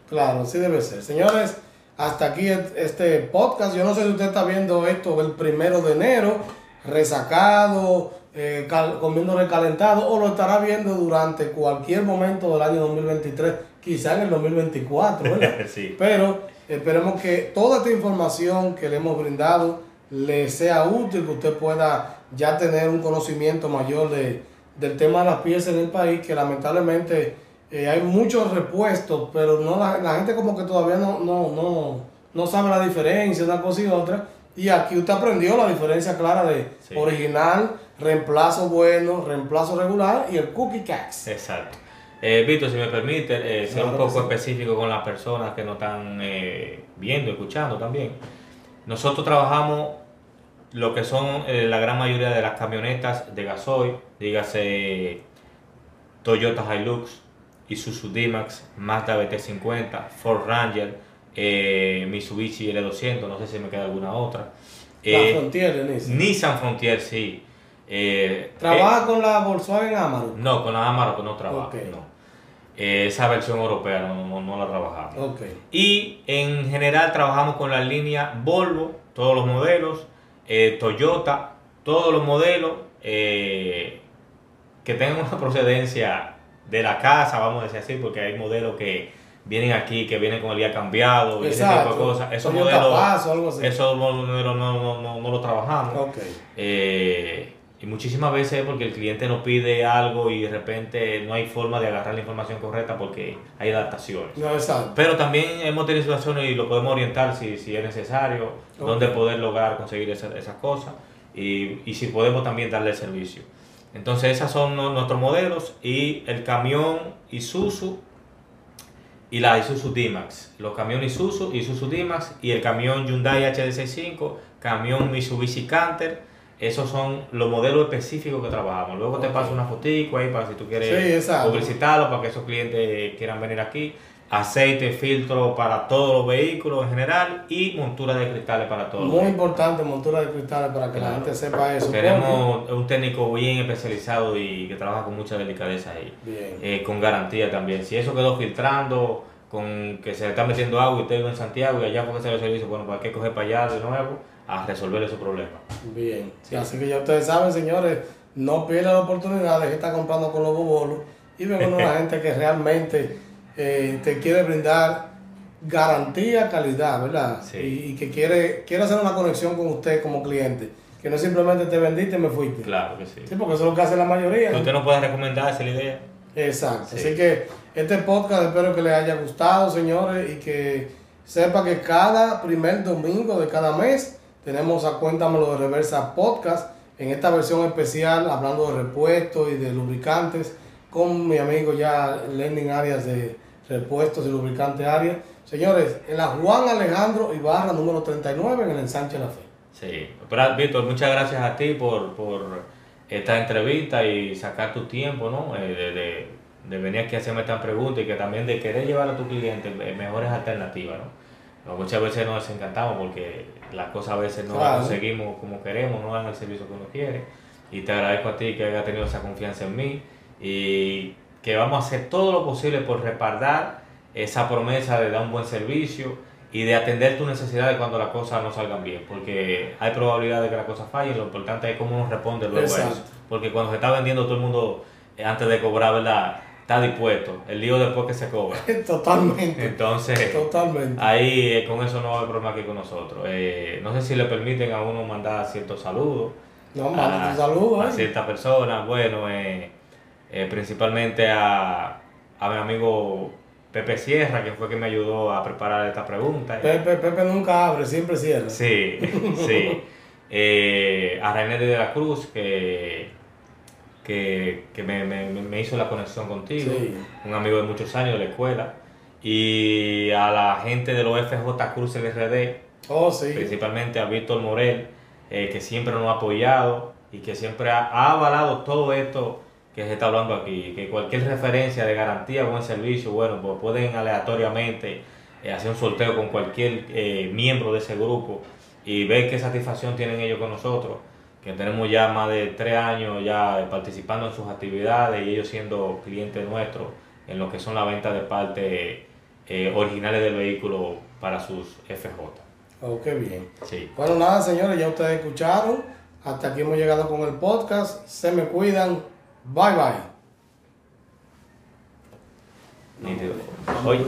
Claro, así debe ser. Señores, hasta aquí este podcast. Yo no sé si usted está viendo esto el primero de enero, resacado, eh, cal- comiendo recalentado, o lo estará viendo durante cualquier momento del año 2023, quizá en el 2024, ¿verdad? sí. Pero esperemos que toda esta información que le hemos brindado le sea útil, que usted pueda ya tener un conocimiento mayor de, del tema de las piezas en el país, que lamentablemente eh, hay muchos repuestos, pero no la, la gente como que todavía no, no, no, no sabe la diferencia una cosa y otra. Y aquí usted aprendió la diferencia clara de Sí. original, reemplazo bueno, reemplazo regular y el cookie cax. Exacto. Eh, Víctor, si me permite, eh, ser un poco específico con las personas que nos están eh, viendo, escuchando también. Nosotros trabajamos lo que son eh, la gran mayoría de las camionetas de gasoil, dígase Toyota Hilux, Isuzu D-Max, Mazda BT50, Ford Ranger, eh, Mitsubishi L200, no sé si me queda alguna otra. La Eh, Frontier, Denise. Nissan Frontier, sí. Eh, ¿Trabaja con la Volkswagen Amarok? no, con la Amarok no. Eh, esa versión europea no, no- no la trabajamos. Y en general trabajamos con la línea Volvo, todos los modelos, eh, Toyota, todos los modelos eh, que tengan una procedencia de la casa, vamos a decir así, porque hay modelos que vienen aquí, que vienen con el día cambiado y ese Exacto. tipo de cosas. Esos modelos, algo así. esos modelos no, no, no, no lo trabajamos. Ok. Eh, y muchísimas veces es porque el cliente nos pide algo y de repente no hay forma de agarrar la información correcta porque hay adaptaciones. No, exacto. Pero también hemos tenido situaciones y lo podemos orientar si, si es necesario, Ok. dónde poder lograr conseguir esa- esas cosas y, y si podemos también darle el servicio. Entonces, esos son nu- nuestros modelos y el camión Isuzu y la Isuzu D-Max. Los camiones Isuzu, Isuzu D-Max y el camión Hyundai HD65, camión Mitsubishi Canter. Esos son los modelos específicos que trabajamos. Luego te paso una fotico ahí para si tú quieres Sí, publicitarlo, para que esos clientes quieran venir aquí. Aceite, filtro para todos los vehículos en general y montura de cristales para todos. Muy importante montura de cristales para que la gente sepa eso. porque- Tenemos un técnico bien especializado y que trabaja con mucha delicadeza ahí. Bien. Eh, con garantía también. Si eso quedó filtrando, con que se le está metiendo agua y usted vive en Santiago y allá porque se el servicio, bueno, ¿para qué coger para allá de nuevo a resolver ese problema? Bien. Sí, así que ya ustedes saben, señores, no pierdan la oportunidad de que está comprando con los bobolos y ven con una gente que realmente eh, te quiere brindar garantía, calidad, ¿verdad? Sí. Y, y que quiere, quiere hacer una conexión con usted como cliente. Que no simplemente te vendiste y me fuiste. Claro que sí. Sí, porque eso es lo que hace la mayoría. Que usted no puede recomendar esa es la idea. Exacto. Sí. Así que este podcast espero que les haya gustado, señores, y que sepa que cada primer domingo de cada mes tenemos a Cuéntamelo de Reversa Podcast en esta versión especial hablando de repuestos y de lubricantes con mi amigo ya Lenin Arias de Repuestos y Lubricantes Arias. Señores, en la Juan Alejandro Ibarra número 39 en el ensanche La Fe. Sí. Pero, Víctor, muchas gracias a ti por, por esta entrevista y sacar tu tiempo, ¿no? Eh, de, de- de venir aquí a hacerme esta pregunta y que también de querer llevar a tu cliente eh, mejores alternativas, ¿no? Muchas veces nos desencantamos porque las cosas a veces no Claro. las conseguimos como queremos, no dan el servicio que uno quiere. Y te agradezco a ti que hayas tenido esa confianza en mí y que vamos a hacer todo lo posible por respaldar esa promesa de dar un buen servicio y de atender tus necesidades cuando las cosas no salgan bien, porque hay probabilidad de que las cosas fallen, lo importante es cómo uno responde luego a eso. Porque cuando se está vendiendo todo el mundo eh, antes de cobrar, ¿verdad? Está dispuesto. El lío después que se cobra. Totalmente. Entonces, Totalmente. ahí eh, con eso no va a haber problema aquí con nosotros. Eh, no sé si le permiten a uno mandar ciertos saludos. No, manda a, tu saludo, a ¿eh? ciertas personas. Bueno, eh, eh, principalmente a, a mi amigo Pepe Sierra, que fue quien me ayudó a preparar esta pregunta. Pepe, Pepe nunca abre, siempre cierra. Sí, sí. Eh, a René de la Cruz, que, que, que me, me- me hizo la conexión contigo, Sí. un amigo de muchos años de la escuela, y a la gente de los FJ Cruz LRD, Oh, sí. principalmente a Víctor Morel, eh, que siempre nos ha apoyado y que siempre ha, ha avalado todo esto que se está hablando aquí, que cualquier referencia de garantía o buen servicio, bueno, pues pueden aleatoriamente eh, hacer un sorteo con cualquier eh, miembro de ese grupo y ver qué satisfacción tienen ellos con nosotros, que tenemos ya más de tres años ya participando en sus actividades y ellos siendo clientes nuestros en lo que son la venta de partes eh, originales del vehículo para sus FJ. Oh, qué bien. Sí. Bueno, nada, señores, ya ustedes escucharon. Hasta aquí hemos llegado con el podcast. Se me cuidan. Bye, bye. Oye,